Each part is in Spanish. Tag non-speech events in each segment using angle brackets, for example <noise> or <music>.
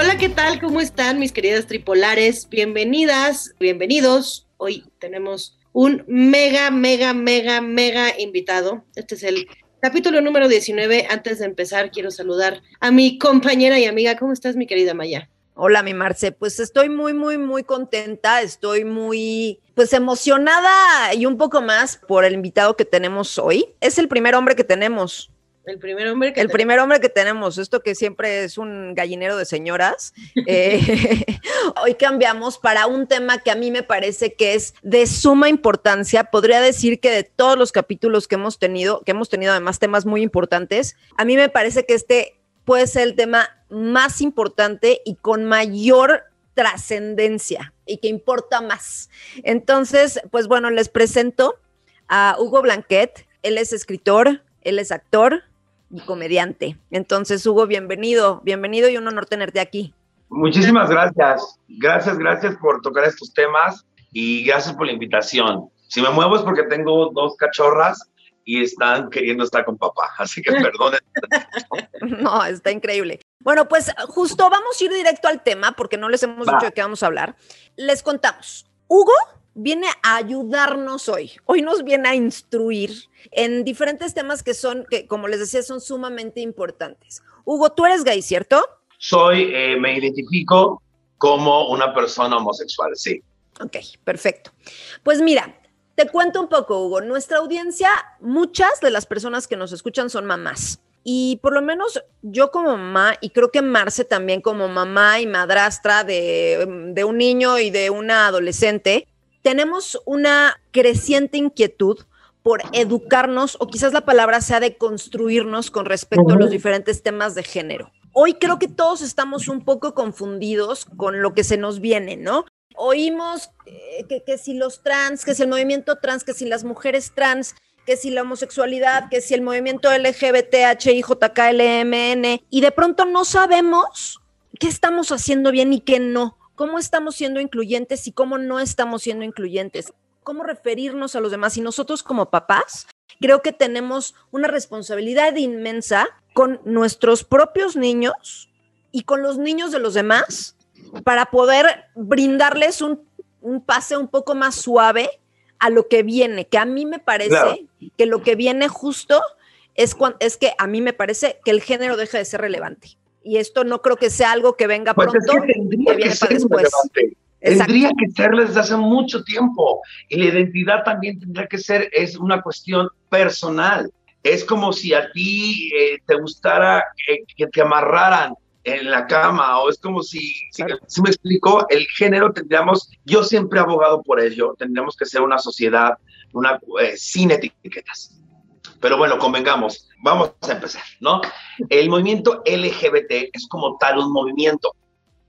Hola, ¿qué tal? ¿Cómo están mis queridas tripolares? Bienvenidas, bienvenidos. Hoy tenemos un mega, mega, mega, mega invitado. Este es el capítulo número 19. Antes de empezar, quiero saludar a mi compañera y amiga. ¿Cómo estás, mi querida Maya? Hola, mi Marce. Pues estoy muy, muy, muy contenta. Estoy muy, pues emocionada y un poco más por el invitado que tenemos hoy. Es el primer hombre que tenemos. El primer hombre que El primer hombre que tenemos, esto que siempre es un gallinero de señoras. Eh, <laughs> hoy cambiamos para un tema que a mí me parece que es de suma importancia. Podría decir que de todos los capítulos que hemos tenido, que hemos tenido además temas muy importantes, a mí me parece que este puede ser el tema más importante y con mayor trascendencia y que importa más. Entonces, pues bueno, les presento a Hugo Blanquet. Él es escritor, él es actor y comediante. Entonces, Hugo, bienvenido, bienvenido y un honor tenerte aquí. Muchísimas gracias. Gracias, gracias por tocar estos temas y gracias por la invitación. Si me muevo es porque tengo dos cachorras y están queriendo estar con papá. Así que <laughs> perdonen. no, está increíble. Bueno, pues justo vamos a ir directo al tema porque no les hemos dicho de qué vamos a hablar. Les contamos. Hugo viene a ayudarnos hoy. Hoy nos viene a instruir en diferentes temas que son, que como les decía, son sumamente importantes. Hugo, tú eres gay, ¿cierto? Soy, eh, me identifico como una persona homosexual, sí. Ok, perfecto. Pues mira, te cuento un poco, Hugo. Nuestra audiencia, muchas de las personas que nos escuchan son mamás. Y por lo menos yo como mamá, y creo que Marce también como mamá y madrastra de, de un niño y de una adolescente, tenemos una creciente inquietud por educarnos, o quizás la palabra sea de construirnos con respecto a los diferentes temas de género. Hoy creo que todos estamos un poco confundidos con lo que se nos viene, ¿no? oímos eh, que, si los trans, que si el movimiento trans, que si las mujeres trans, que si la homosexualidad, que si el movimiento LGBTHIJKLMN, y de pronto no sabemos qué estamos haciendo bien y qué no, cómo estamos siendo incluyentes y cómo no estamos siendo incluyentes, cómo referirnos a los demás. Y nosotros como papás, creo que tenemos una responsabilidad inmensa con nuestros propios niños y con los niños de los demás para poder brindarles un, pase un poco más suave a lo que viene, que a mí me parece que lo que viene justo es, es que a mí me parece que el género deja de ser relevante. Y esto no creo que sea algo que venga pues pronto, que, tendría que, ser después. Tendría que ser desde hace mucho tiempo. Y la identidad también tendría que ser, es una cuestión personal. Es como si a ti eh, te gustara que te amarraran en la cama, o es como si, si, me explico, el género tendríamos, yo siempre he abogado por ello, tendríamos que ser una sociedad una, eh, sin etiquetas. Pero bueno, convengamos, vamos a empezar, ¿no? El movimiento LGBT es como tal un movimiento,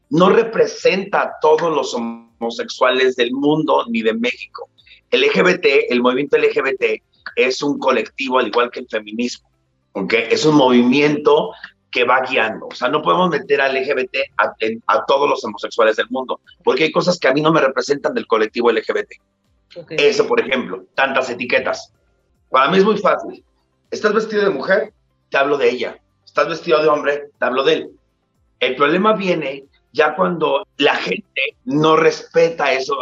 no representa a todos los homosexuales del mundo ni de México. El LGBT, el movimiento LGBT es un colectivo al igual que el feminismo, ¿ok? Es un movimiento que va guiando. O sea, no podemos meter al LGBT a, todos los homosexuales del mundo, porque hay cosas que a mí no me representan del colectivo LGBT. Eso, por ejemplo, tantas etiquetas. Para mí es muy fácil. ¿Estás vestido de mujer? Te hablo de ella. ¿Estás vestido de hombre? Te hablo de él. El problema viene ya cuando la gente no respeta eso.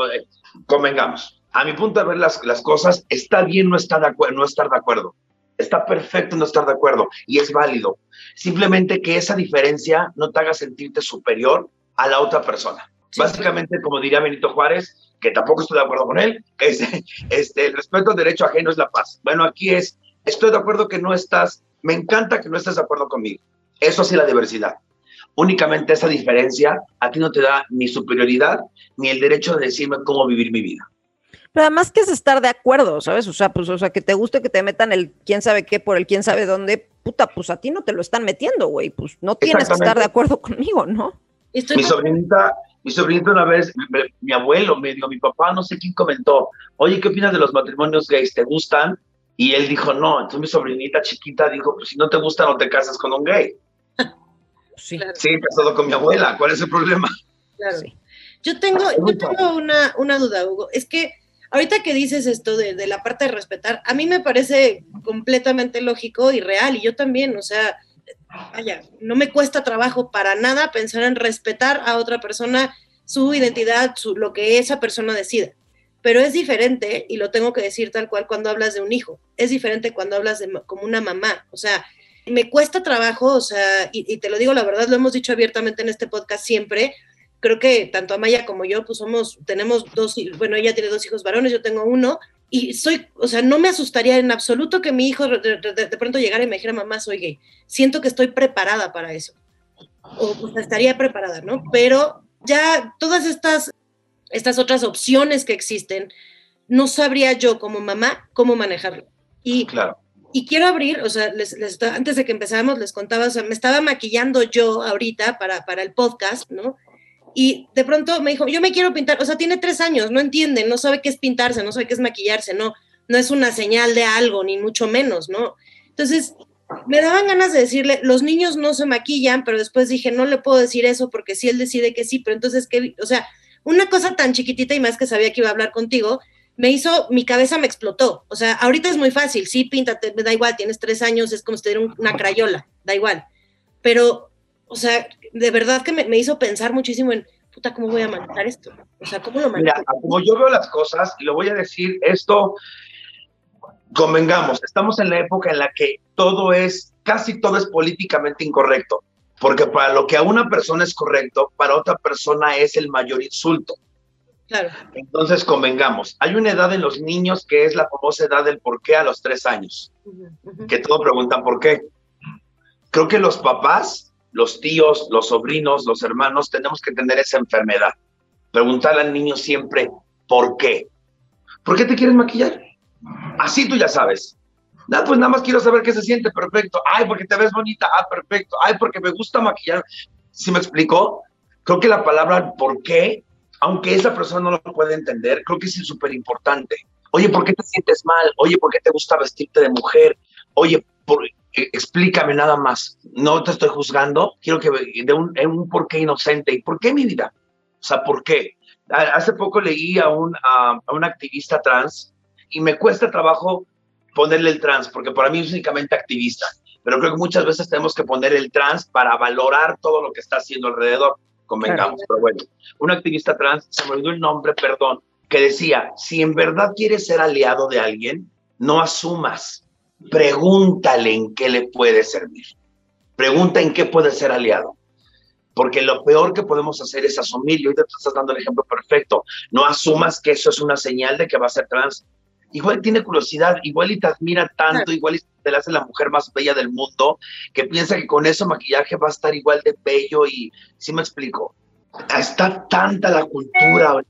Convengamos. A mi punto de ver las, las cosas, está bien no estar de acuerdo, no estar de acuerdo. Está perfecto no estar de acuerdo y es válido. Simplemente que esa diferencia no te haga sentirte superior a la otra persona. Básicamente, como diría Benito Juárez, que tampoco estoy de acuerdo con él, <laughs> es, este, el respeto al derecho ajeno es la paz. Bueno, aquí es, estoy de acuerdo que no estás, me encanta que no estés de acuerdo conmigo. Eso sí la diversidad. Únicamente esa diferencia a ti no te da ni superioridad ni el derecho de decirme cómo vivir mi vida. Pero además que es estar de acuerdo, ¿sabes? O sea, pues, o sea, que te guste que te metan el quién sabe qué por el quién sabe dónde, puta, pues a ti no te lo están metiendo, güey. Pues no tienes que estar de acuerdo conmigo, ¿no? mi sobrinita, mi sobrinita una vez, mi, abuelo me dijo, mi papá, no sé quién comentó, oye, ¿qué opinas de los matrimonios gays? ¿Te gustan? Y él dijo, no. Entonces mi sobrinita chiquita dijo, pues si no te gusta, no te casas con un gay. <laughs> Sí. Sí, casado con mi abuela. ¿Cuál es el problema? Claro. Yo tengo, yo tengo una, una duda, Hugo. Es que ahorita que dices esto de, la parte de respetar, a mí me parece completamente lógico y real, y yo también, o sea, vaya, no me cuesta trabajo para nada pensar en respetar a otra persona, su identidad, su, lo que esa persona decida. Pero es diferente, y lo tengo que decir tal cual cuando hablas de un hijo, es diferente cuando hablas de como una mamá. O sea, me cuesta trabajo, o sea, y, te lo digo la verdad, lo hemos dicho abiertamente en este podcast siempre, creo que tanto Amaya como yo, pues somos, tenemos dos, bueno, ella tiene dos hijos varones, yo tengo uno, y soy, o sea, no me asustaría en absoluto que mi hijo de, pronto llegara y me dijera, mamá, soy gay. Siento que estoy preparada para eso. O pues, estaría preparada, ¿no? Pero ya todas estas, estas otras opciones que existen, no sabría yo como mamá cómo manejarlo. Y, claro. y quiero abrir, o sea, les, antes de que empezáramos les contaba, o sea, me estaba maquillando yo ahorita para, para el podcast, ¿no? Y de pronto me dijo, yo me quiero pintar, o sea, tiene tres años, no entiende, no sabe qué es pintarse, no sabe qué es maquillarse, no, no es una señal de algo, ni mucho menos, ¿no? Entonces, me daban ganas de decirle, los niños no se maquillan, pero después dije, no le puedo decir eso porque si él decide que sí, pero entonces, ¿qué? O sea, una cosa tan chiquitita y más que sabía que iba a hablar contigo, me hizo, mi cabeza me explotó. O sea, ahorita es muy fácil, sí, píntate, me da igual, tienes tres años, es como si te diera una crayola, da igual. Pero o sea, de verdad que me, hizo pensar muchísimo en, puta, ¿cómo voy a manejar esto? O sea, ¿cómo lo manejo? Mira, como yo veo las cosas, y lo voy a decir, esto, convengamos, estamos en la época en la que todo es, casi todo es políticamente incorrecto, porque para lo que a una persona es correcto, para otra persona es el mayor insulto. Claro. Entonces, convengamos, hay una edad en los niños que es la famosa edad del por qué a los tres años, que todos preguntan por qué. Creo que los papás los tíos, los sobrinos, los hermanos, tenemos que tener esa enfermedad. Preguntarle al niño siempre, ¿por qué? ¿Por qué te quieres maquillar? Así tú ya sabes. No, pues nada más quiero saber qué se siente, perfecto. Ay, porque te ves bonita, ah, perfecto. Ay, porque me gusta maquillar. ¿Sí me explicó? Creo que la palabra ¿por qué? Aunque esa persona no lo puede entender, creo que es súper importante. Oye, ¿por qué te sientes mal? Oye, ¿por qué te gusta vestirte de mujer? Oye, por, explícame nada más. No te estoy juzgando, quiero que de un, un porqué inocente. ¿Y por qué mi vida? O sea, ¿por qué? Hace poco leí a un, a, un activista trans y me cuesta trabajo ponerle el trans, porque para mí es únicamente activista. Pero creo que muchas veces tenemos que poner el trans para valorar todo lo que está haciendo alrededor. Convengamos, pero bueno. Un activista trans, se me olvidó el nombre, perdón, que decía, si en verdad quieres ser aliado de alguien, no asumas pregúntale en qué le puede servir. Pregunta en qué puede ser aliado. Porque lo peor que podemos hacer es asumir, y hoy te estás dando el ejemplo perfecto, no asumas que eso es una señal de que va a ser trans. Igual tiene curiosidad, igual y te admira tanto, igual y te la hace la mujer más bella del mundo, que piensa que con eso maquillaje va a estar igual de bello y, ¿sí me explico? Está tanta la cultura,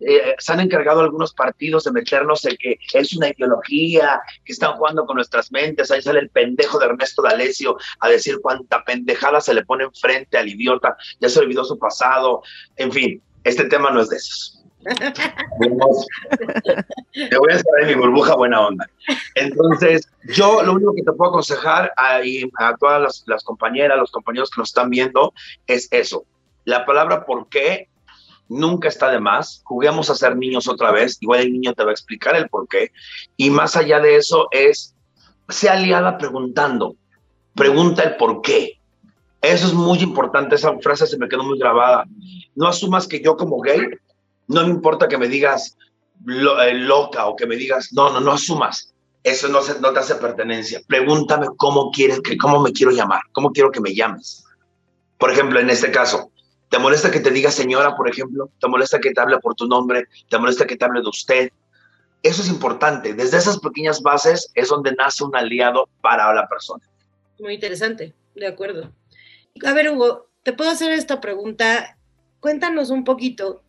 eh, se han encargado algunos partidos de meternos en que es una ideología, que están jugando con nuestras mentes, ahí sale el pendejo de Ernesto D'Alessio a decir cuánta pendejada se le pone enfrente al idiota, ya se olvidó su pasado, en fin, este tema no es de esos. <laughs> Te voy a saber mi burbuja buena onda. Entonces, yo lo único que te puedo aconsejar a, a todas las, las compañeras, los compañeros que nos están viendo, es eso la palabra por qué nunca está de más. Juguemos a ser niños otra vez. Igual el niño te va a explicar el por qué. Y más allá de eso es, sea aliada preguntando. Pregunta el por qué. Eso es muy importante. Esa frase se me quedó muy grabada. No asumas que yo como gay, no me importa que me digas eh, loca o que me digas, no, no, no asumas. Eso no, no te hace pertenencia. Pregúntame cómo quieres que, cómo me quiero llamar, cómo quiero que me llames. Por ejemplo, en este caso, ¿Te molesta que te diga señora, por ejemplo? ¿Te molesta que te hable por tu nombre? ¿Te molesta que te hable de usted? Eso es importante. Desde esas pequeñas bases es donde nace un aliado para la persona. Muy interesante, de acuerdo. A ver, Hugo, te puedo hacer esta pregunta. Cuéntanos un poquito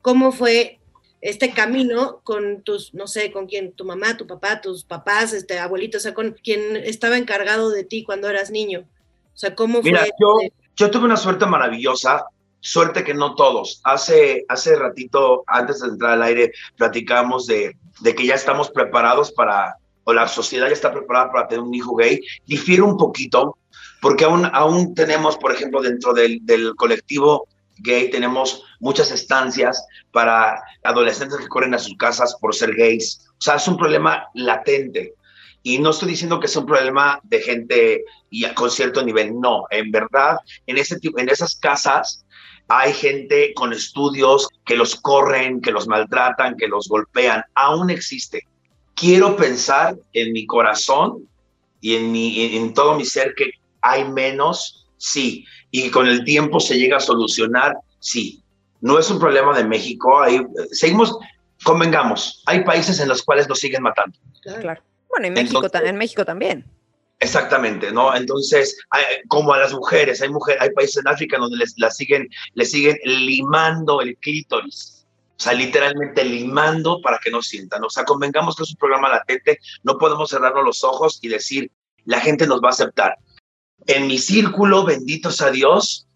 cómo fue este camino con tus, no sé, con quién, tu mamá, tu papá, tus papás, este abuelito, o sea, con quien estaba encargado de ti cuando eras niño. O sea, ¿cómo Mira, Yo, yo tuve una suerte maravillosa suerte que no todos. Hace, hace ratito, antes de entrar al aire, platicamos de, que ya estamos preparados para, o la sociedad ya está preparada para tener un hijo gay. Difiere un poquito, porque aún, aún tenemos, por ejemplo, dentro del, del colectivo gay, tenemos muchas estancias para adolescentes que corren a sus casas por ser gays. O sea, es un problema latente. Y no estoy diciendo que es un problema de gente y con cierto nivel, no, en verdad, en, ese, en esas casas hay gente con estudios que los corren, que los maltratan, que los golpean, aún existe. Quiero pensar en mi corazón y en, mi, en todo mi ser que hay menos, sí, y con el tiempo se llega a solucionar, sí. No es un problema de México, ahí seguimos, convengamos, hay países en los cuales nos siguen matando. Claro. Bueno, en México, en México también. Exactamente, ¿no? Entonces, como a las mujeres, hay mujeres, hay países en África donde les, la siguen, les siguen limando el clítoris. O sea, literalmente limando para que no sientan. O sea, convengamos que es un programa latente, no podemos cerrarnos los ojos y decir, la gente nos va a aceptar. En mi círculo, benditos a Dios,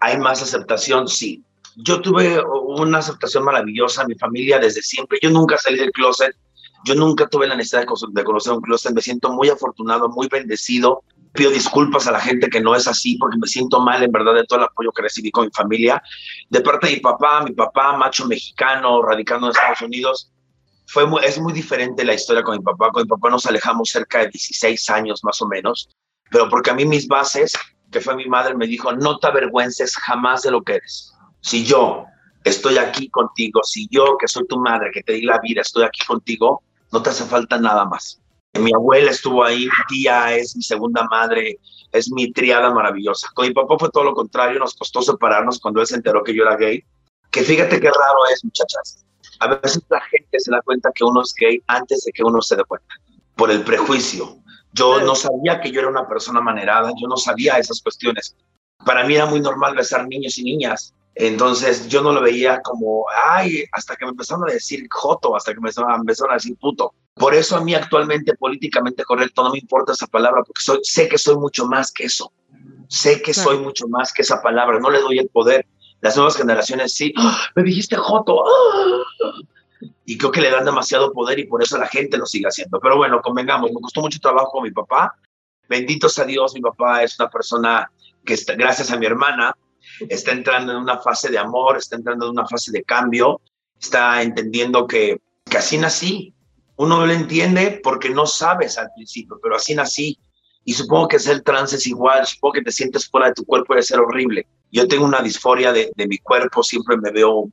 hay más aceptación, sí. Yo tuve una aceptación maravillosa, mi familia desde siempre. Yo nunca salí del closet, yo nunca tuve la necesidad de conocer un closet, me siento muy afortunado, muy bendecido. Pido disculpas a la gente que no es así porque me siento mal en verdad de todo el apoyo que recibí con mi familia. De parte de mi papá, mi papá, macho mexicano, radicando en Estados Unidos, fue es muy diferente la historia con mi papá. Con mi papá nos alejamos cerca de 16 años más o menos, pero porque a mí mis bases, que fue mi madre, me dijo, no te avergüences jamás de lo que eres. Si yo estoy aquí contigo, si yo que soy tu madre, que te di la vida, estoy aquí contigo, no te hace falta nada más. Mi abuela estuvo ahí, mi tía es mi segunda madre, es mi triada maravillosa. Con mi papá fue todo lo contrario, nos costó separarnos cuando él se enteró que yo era gay. Que fíjate qué raro es, muchachas. A veces la gente se da cuenta que uno es gay antes de que uno se dé cuenta, por el prejuicio. Yo no sabía que yo era una persona manerada, yo no sabía esas cuestiones. Para mí era muy normal besar niños y niñas, entonces yo no lo veía como, ay, hasta que me empezaron a decir joto, hasta que me empezaron a decir puto. Por eso a mí actualmente políticamente correcto no me importa esa palabra, porque soy, sé que soy mucho más que eso. Sé que soy mucho más que esa palabra, no le doy el poder. Las nuevas generaciones sí, ¡Ah! me dijiste joto. ¡Ah! Y creo que le dan demasiado poder y por eso la gente lo sigue haciendo. Pero bueno, convengamos, me costó mucho trabajo con mi papá. Bendito sea Dios, mi papá es una persona que, está, gracias a mi hermana, está entrando en una fase de amor, está entrando en una fase de cambio, está entendiendo que, que así nací. Uno no lo entiende porque no sabes al principio, pero así nací. Y supongo que ser trans es igual, supongo que te sientes fuera de tu cuerpo debe ser horrible. Yo tengo una disforia de, de mi cuerpo, siempre me veo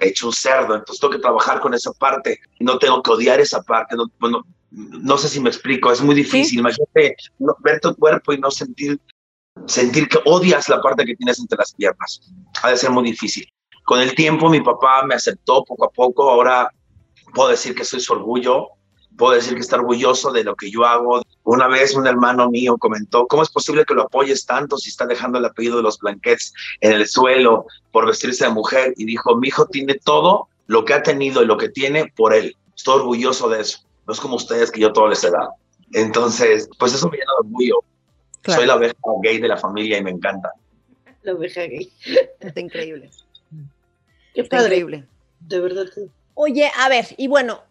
hecho un cerdo, entonces tengo que trabajar con esa parte, no tengo que odiar esa parte, no, bueno, no sé si me explico, es muy difícil, imagínate ver tu cuerpo y no sentir sentir que odias la parte que tienes entre las piernas. Ha de ser muy difícil. Con el tiempo mi papá me aceptó poco a poco, ahora puedo decir que soy su orgullo, puedo decir que está orgulloso de lo que yo hago. Una vez un hermano mío comentó, ¿cómo es posible que lo apoyes tanto si está dejando el apellido de los Blanquets en el suelo por vestirse de mujer? Y dijo, mi hijo tiene todo lo que ha tenido y lo que tiene por él. Estoy orgulloso de eso. No es como ustedes que yo todo les he dado. Entonces, pues eso me llena de orgullo. Soy la oveja gay de la familia y me encanta. La oveja gay. Está increíble. Qué Está increíble. De verdad. Oye, a ver, y bueno,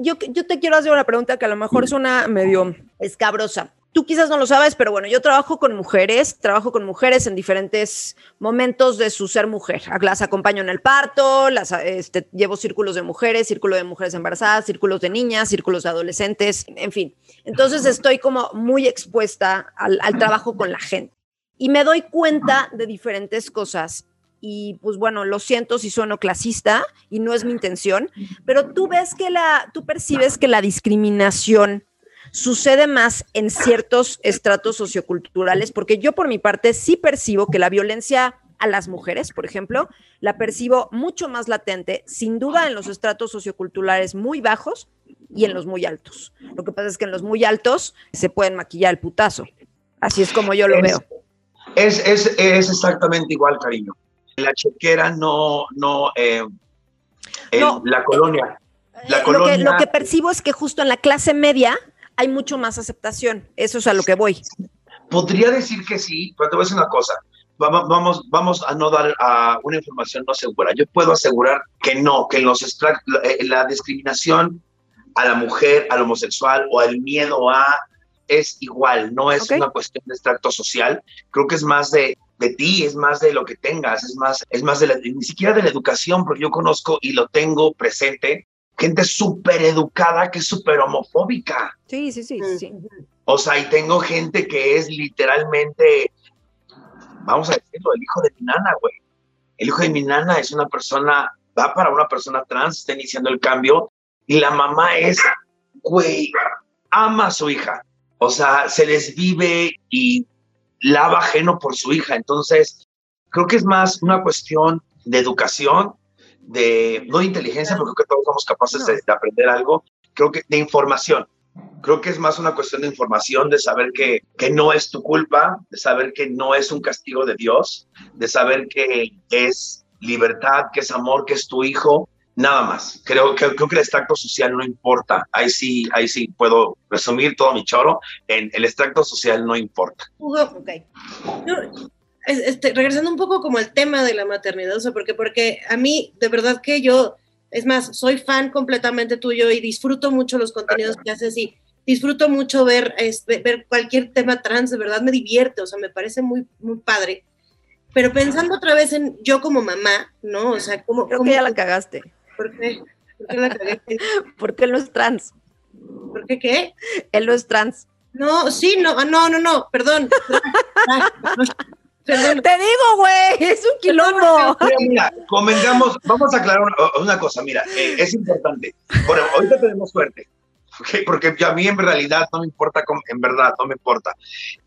yo, yo te quiero hacer una pregunta que a lo mejor es una medio escabrosa. Tú quizás no lo sabes, pero bueno, yo trabajo con mujeres, trabajo con mujeres en diferentes momentos de su ser mujer. Las acompaño en el parto, las este, llevo círculos de mujeres, círculo de mujeres embarazadas, círculos de niñas, círculos de adolescentes, en fin. Entonces estoy como muy expuesta al, al trabajo con la gente y me doy cuenta de diferentes cosas y pues bueno, lo siento si sueno clasista y no es mi intención, pero tú ves que la, tú percibes que la discriminación sucede más en ciertos estratos socioculturales, porque yo por mi parte sí percibo que la violencia a las mujeres, por ejemplo, la percibo mucho más latente, sin duda en los estratos socioculturales muy bajos y en los muy altos. Lo que pasa es que en los muy altos se pueden maquillar el putazo. Así es como yo lo veo. Es, es, es, exactamente igual, cariño. La chequera no, no, eh, la colonia. La colonia. lo que percibo es que justo en la clase media hay mucho más aceptación. Eso es a lo que voy. Podría decir que sí, pero te voy a decir una cosa. Vamos, vamos a no dar a una información no segura. Yo puedo asegurar que no, que los eh, la discriminación a la mujer, al homosexual o al miedo a es igual, no es una cuestión de extracto social. Creo que es más de, de ti, es más de lo que tengas, es más, es más de ni siquiera de la educación, porque yo conozco y lo tengo presente gente súper educada que es súper homofóbica. Sí, sí, sí, sí. O sea, y tengo gente que es literalmente, vamos a decirlo, el hijo de mi nana, güey. El hijo de mi nana es una persona, va para una persona trans, está iniciando el cambio, y la mamá es, güey, ama a su hija. O sea, se desvive y lava ajeno por su hija. Entonces, creo que es más una cuestión de educación, de, no de inteligencia, porque creo que todos somos capaces de, aprender algo, creo que de información. Creo que es más una cuestión de información, de saber que, que no es tu culpa, de saber que no es un castigo de Dios, de saber que es libertad, que es amor, que es tu hijo, nada más. Creo, que creo que el extracto social no importa. Ahí sí, ahí sí puedo resumir todo mi choro. En el extracto social no importa. ok. Este, regresando un poco como al tema de la maternidad, o sea, porque, porque a mí, de verdad que yo, es más, soy fan completamente tuyo y disfruto mucho los contenidos que haces y disfruto mucho ver, este, ver cualquier tema trans, de verdad me divierte, o sea, me parece muy, muy padre. Pero pensando otra vez en yo como mamá, ¿no? O sea, como... Creo que ya la cagaste. ¿Por qué? ¿Por qué la cagué? <laughs> Porque él no es trans. ¿Por qué qué? Él no es trans. No, sí, no, ah, no, no, no, perdón. <laughs> Te digo, güey, <laughs> es un quilombo. Mira, convengamos, vamos a aclarar una, cosa, mira, eh, es importante. Bueno, ahorita tenemos suerte, porque a mí en realidad no me importa, en verdad, no me importa.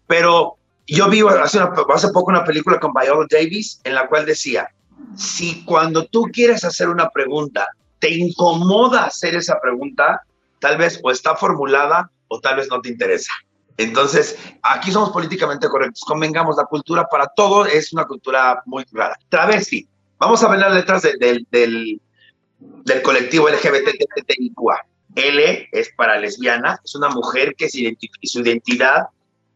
Pero yo vi hace, hace poco una película con Viola Davis en la cual decía, si cuando tú quieres hacer una pregunta te incomoda hacer esa pregunta, tal vez o está formulada o tal vez no te interesa. Entonces, aquí somos políticamente correctos. Convengamos, la cultura para todo es una cultura muy rara. Travesti. Vamos a ver las letras del, del, colectivo LGBTQIA. L es para lesbiana, es una mujer que su identidad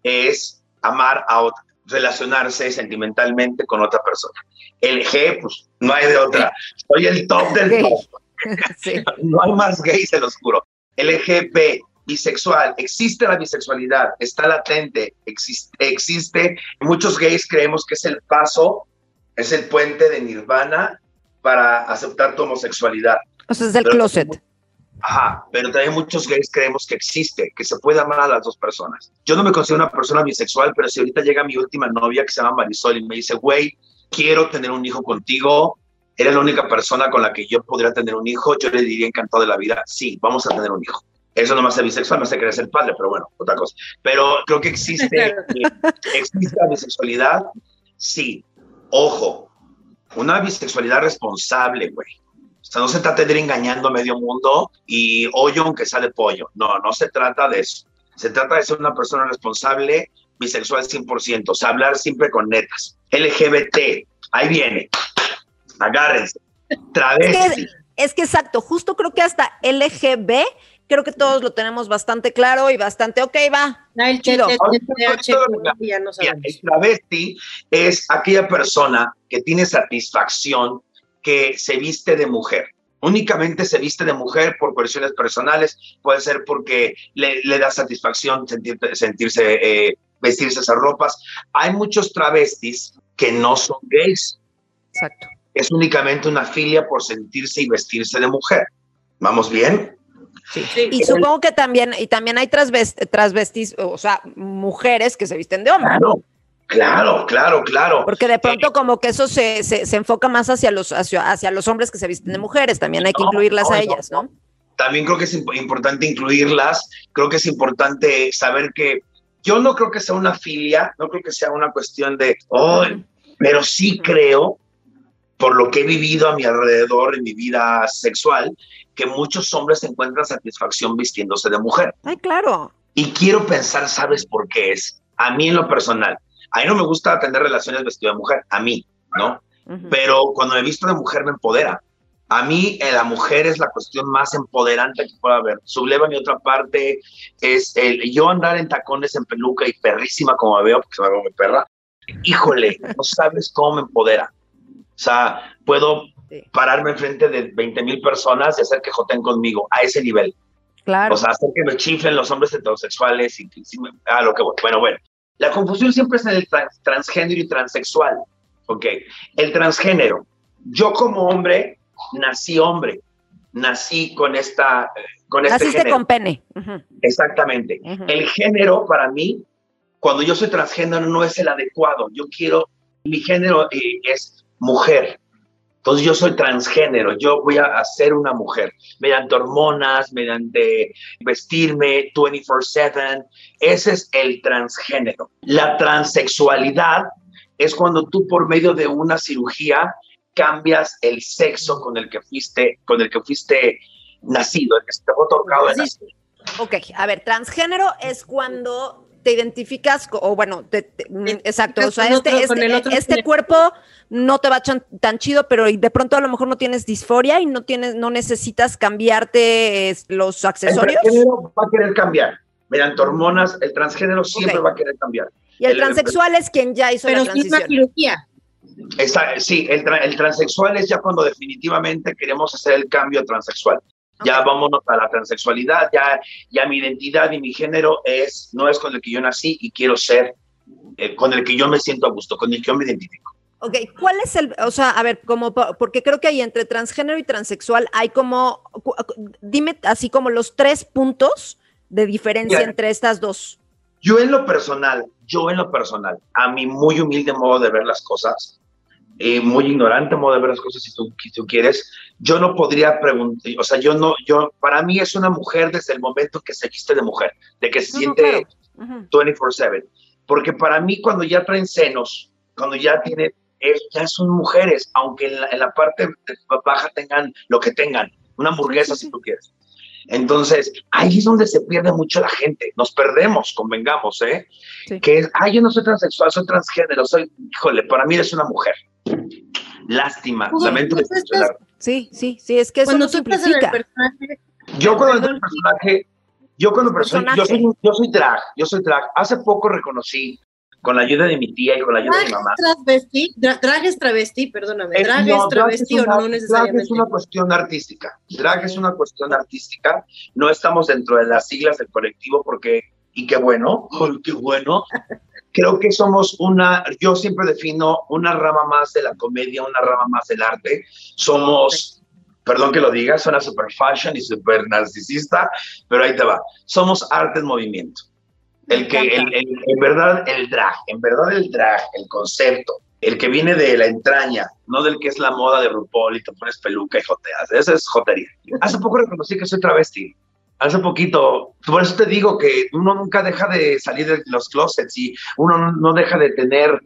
es amar a otra, relacionarse sentimentalmente con otra persona. El G, pues no hay de otra. Soy el top del <laughs> top. <laughs> No hay más gays, en lo oscuro. LGB, bisexual, existe la bisexualidad, está latente, existe, existe. Muchos gays creemos que es el paso, es el puente de nirvana para aceptar tu homosexualidad. O sea, es del closet. Ajá, pero también muchos gays creemos que existe, que se puede amar a las dos personas. Yo no me considero una persona bisexual, pero si ahorita llega mi última novia que se llama Marisol y me dice, güey, quiero tener un hijo contigo, eres la única persona con la que yo podría tener un hijo, yo le diría encantado de la vida, sí, vamos a tener un hijo. Eso no me hace bisexual, me hace querer ser padre, pero bueno, otra cosa. Pero creo que existe, <laughs> existe la bisexualidad, sí. Ojo, una bisexualidad responsable, güey. O sea, no se trata de ir engañando a medio mundo y hoyo aunque sale pollo. No, no se trata de eso. Se trata de ser una persona responsable, bisexual 100%. O sea, hablar siempre con netas. LGBT, ahí viene. Agárrense. Travesti. Es que, exacto, justo creo que hasta LGB creo que todos lo tenemos bastante claro y bastante, ok, va. el chido. El travesti es aquella persona que tiene satisfacción que se viste de mujer. Únicamente se viste de mujer por cuestiones personales, puede ser porque le, da satisfacción sentirse, eh, vestirse esas ropas. Hay muchos travestis que no son gays. Exacto. Es únicamente una filia por sentirse y vestirse de mujer. ¿Vamos bien? Y supongo que también, y también hay transvestis, o sea, mujeres que se visten de hombre. Claro, claro, claro. Porque de pronto eh, como que eso se, se, enfoca más hacia los, hacia, los hombres que se visten de mujeres, también hay que incluirlas a ellas, ¿no? También creo que es importante incluirlas, creo que es importante saber que yo no creo que sea una filia, no creo que sea una cuestión de, oh, pero sí creo, por lo que he vivido a mi alrededor en mi vida sexual, que muchos hombres encuentran satisfacción vistiéndose de mujer. Ay, claro. Y quiero pensar, ¿sabes por qué es? A mí en lo personal, a mí no me gusta tener relaciones vestido de mujer, a mí, ¿no? Pero cuando me visto de mujer me empodera. A mí eh, la mujer es la cuestión más empoderante que pueda haber. Subleva mi otra parte es el yo andar en tacones, en peluca y perrísima como me veo, porque se me veo mi perra. Híjole, no sabes cómo me empodera. O sea, puedo pararme enfrente de 20 mil personas y hacer que joten conmigo a ese nivel. Claro. O sea, hacer que me chiflen los hombres heterosexuales y, y, ah, lo que bueno, bueno. La confusión siempre es en el transgénero y transexual. Ok, el transgénero. Yo como hombre nací hombre. nací con esta... Con este Naciste con pene. Exactamente. El género para mí, cuando yo soy transgénero, no es el adecuado. Yo quiero, mi género eh, es mujer. Entonces yo soy transgénero, yo voy a ser una mujer, mediante hormonas, mediante vestirme 24/7. Ese es el transgénero. La transexualidad es cuando tú por medio de una cirugía cambias el sexo con el que fuiste, con el que fuiste nacido, el que se te fue otorgado de nacer. Ok, a ver, transgénero es cuando te identificas, o bueno, mm, exacto, o sea, este, este, este cuerpo no te va tan chido, pero de pronto a lo mejor no tienes disforia y no tienes, no necesitas cambiarte los accesorios. El transgénero va a querer cambiar. Mediante hormonas, el transgénero siempre va a querer cambiar. Y el, transexual es quien ya hizo la transición. Pero cirugía. sí, el, el transexual es ya cuando definitivamente queremos hacer el cambio transexual. Ya vámonos a la transexualidad, ya, ya mi identidad y mi género es, no es con el que yo nací y quiero ser, eh, con el que yo me siento a gusto, con el que yo me identifico. Ok, ¿cuál es el, o sea, a ver, como, porque creo que ahí entre transgénero y transexual hay como, dime así como los tres puntos de diferencia entre estas dos. Yo en lo personal, yo en lo personal, a mi muy humilde modo de ver las cosas, eh, muy ignorante modo de ver las cosas si tú, si tú quieres, yo no podría preguntar, o sea, yo no, yo, para mí es una mujer desde el momento que se viste de mujer, de que se siente 24/7, porque para mí cuando ya traen senos, cuando ya tiene, ya son mujeres, aunque en la, parte baja tengan lo que tengan, una hamburguesa si tú quieres. Entonces, ahí es donde se pierde mucho la gente. Nos perdemos, convengamos, ¿eh? Que es, ay, yo no soy transexual, soy transgénero, soy, híjole, para mí eres una mujer. Lástima, lamento Sí, sí, sí, es que eso no simplifica. yo cuando el personaje, yo cuando personaje. Yo, soy, yo soy drag, yo soy drag. Hace poco reconocí con la ayuda de mi tía y con la ayuda de mi mamá. Travesti, drag es travesti, perdóname. drag es travesti o no necesariamente. Drag es una cuestión artística. Drag es una cuestión artística. No estamos dentro de las siglas del colectivo porque, y qué bueno, qué bueno, creo que somos una, yo siempre defino una rama más de la comedia, una rama más del arte. Somos, perdón que lo diga, suena super fashion y super narcisista, pero ahí te va. Somos arte en movimiento. El que, el, en verdad, el drag, en verdad el drag, el concepto, el que viene de la entraña, no del que es la moda de RuPaul y te pones peluca y joteas. Eso es jotería. Hace poco reconocí que soy travesti hace poquito, por eso te digo que uno nunca deja de salir de los closets y uno no deja de tener.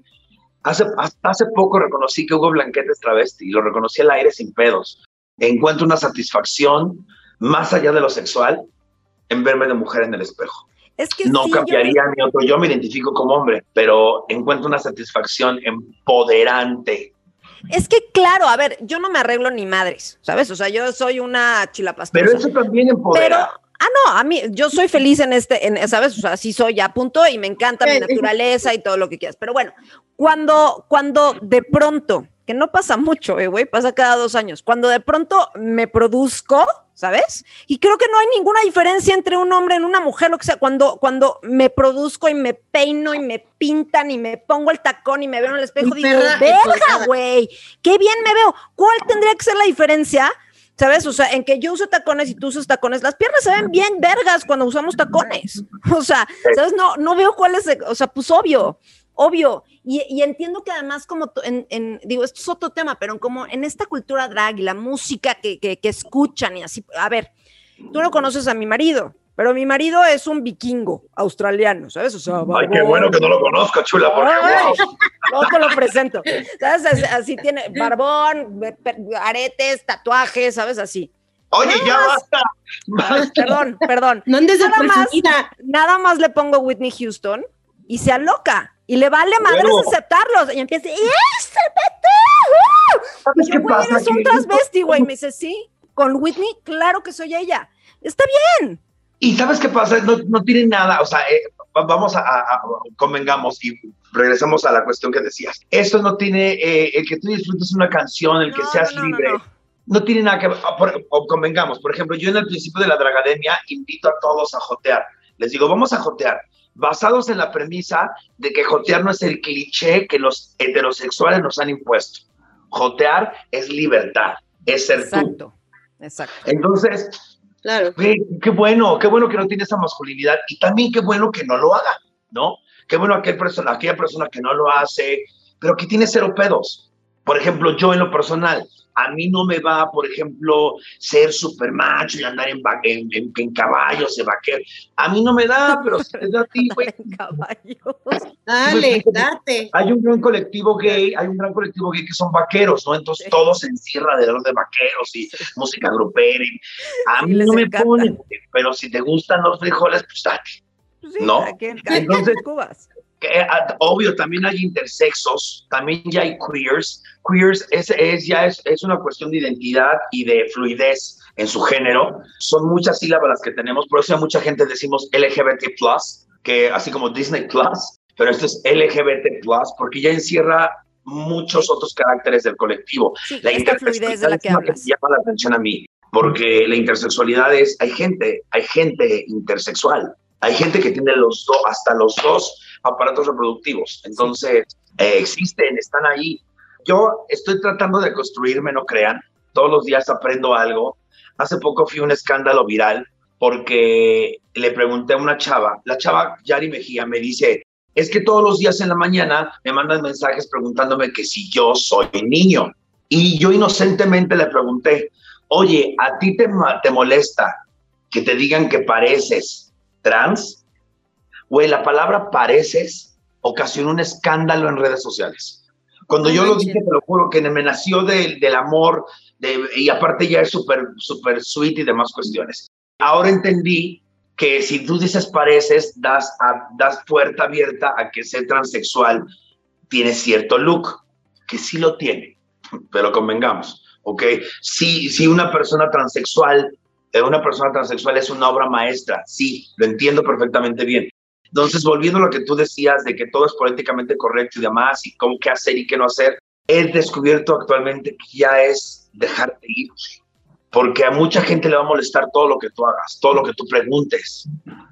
Hace, hace poco reconocí que Hugo Blanquete es travesti y lo reconocí al aire sin pedos. Encuentro una satisfacción más allá de lo sexual en verme de mujer en el espejo. Es que no cambiaría mi otro yo, me identifico como hombre, pero encuentro una satisfacción empoderante. Es que, claro, a ver, yo no me arreglo ni madres, ¿sabes? O sea, yo soy una chilapastrosa. Pero eso también empodera. Ah, no, a mí, yo soy feliz en este, en, ¿sabes? O sea, así soy a punto y me encanta mi naturaleza y todo lo que quieras. Pero bueno, cuando, cuando de pronto, que no pasa mucho, eh, güey, pasa cada dos años, cuando de pronto me produzco, ¿sabes? Y creo que no hay ninguna diferencia entre un hombre y una mujer, lo que sea, cuando, cuando me produzco y me peino y me pintan y me pongo el tacón y me veo en el espejo, digo, verga, güey, qué bien me veo. ¿Cuál tendría que ser la diferencia? ¿Sabes? O sea, en que yo uso tacones y tú usas tacones, las piernas se ven bien vergas cuando usamos tacones. <laughs> O sea, ¿sabes? No, no veo cuál es, o sea, pues obvio, obvio. Y, entiendo que además como, en, digo, esto es otro tema, pero como en esta cultura drag y la música que, que, que escuchan y así, a ver, tú no conoces a mi marido, pero mi marido es un vikingo australiano, ¿sabes? O sea, Ay, qué bueno que no lo conozca, chula, porque No te lo presento. ¿Sabes? Así tiene barbón, aretes, tatuajes, ¿sabes? Así. Oye, ya basta. Perdón, perdón. No andes de nada más, nada más le pongo Whitney Houston y se aloca. Y le vale madres aceptarlos. Y empieza, ¡y ¿Sabes qué pasa? Es un transvesti, güey. Me dice, sí, con Whitney, claro que soy ella. Está bien. Y ¿sabes qué pasa? No, no tiene nada, o sea, eh, vamos a, convengamos y regresamos a la cuestión que decías. Esto no tiene, eh, el que tú disfrutes una canción, el que seas libre, no, tiene nada que ver, o convengamos, por ejemplo, yo en el principio de la Dragademia invito a todos a jotear. Les digo, vamos a jotear, basados en la premisa de que jotear no es el cliché que los heterosexuales nos han impuesto. Jotear es libertad, es ser tú Exacto. Entonces, claro. Qué, bueno, qué bueno que no tiene esa masculinidad y también qué bueno que no lo haga, ¿no? Qué bueno aquel persona, aquella persona que no lo hace, pero que tiene cero pedos. Por ejemplo, yo en lo personal, a mí no me va, por ejemplo, ser super macho y andar en, en, en, caballos de vaquero. A mí no me da, pero si te da a ti, <laughs> güey. En caballos. Dale, date. Hay un gran colectivo gay, hay un gran colectivo gay que son vaqueros, ¿no? Entonces todos se encierra de los de vaqueros y música grupera. a mí no me ponen, pero si te gustan los frijoles, pues date. Sí, ¿no? Entonces, Cubas. Ah, obvio, también hay intersexos, también ya hay queers. Queers es, es ya es, es, una cuestión de identidad y de fluidez en su género. Son muchas sílabas las que tenemos, por eso mucha gente decimos LGBT+, que así como Disney+, Plus, pero esto es LGBT+, porque ya encierra muchos otros caracteres del colectivo. la intersexualidad de la que hablas. llama la atención a mí, porque la intersexualidad es, hay gente, hay gente intersexual, hay gente que tiene los dos, hasta los dos aparatos reproductivos. Entonces, eh, existen, están ahí. Yo estoy tratando de construirme, no crean. Todos los días aprendo algo. Hace poco fui un escándalo viral porque le pregunté a una chava, la chava Yari Mejía me dice, es que todos los días en la mañana me mandan mensajes preguntándome que si yo soy niño. Y yo inocentemente le pregunté, oye, ¿a ti te, te molesta que te digan que pareces trans? Güey, la palabra pareces ocasionó un escándalo en redes sociales. Cuando yo lo dije, te lo juro, que me nació del, del amor y aparte ya es súper, súper sweet y demás cuestiones. Ahora entendí que si tú dices pareces, das, das puerta abierta a que ser transexual tiene cierto look, que sí lo tiene, pero convengamos, ¿ok? Si, si una persona transexual, eh, una persona transexual es una obra maestra, sí, lo entiendo perfectamente bien, entonces, volviendo a lo que tú decías de que todo es políticamente correcto y demás, y cómo qué hacer y qué no hacer, he descubierto actualmente que ya es dejarte ir. Porque a mucha gente le va a molestar todo lo que tú hagas, todo lo que tú preguntes,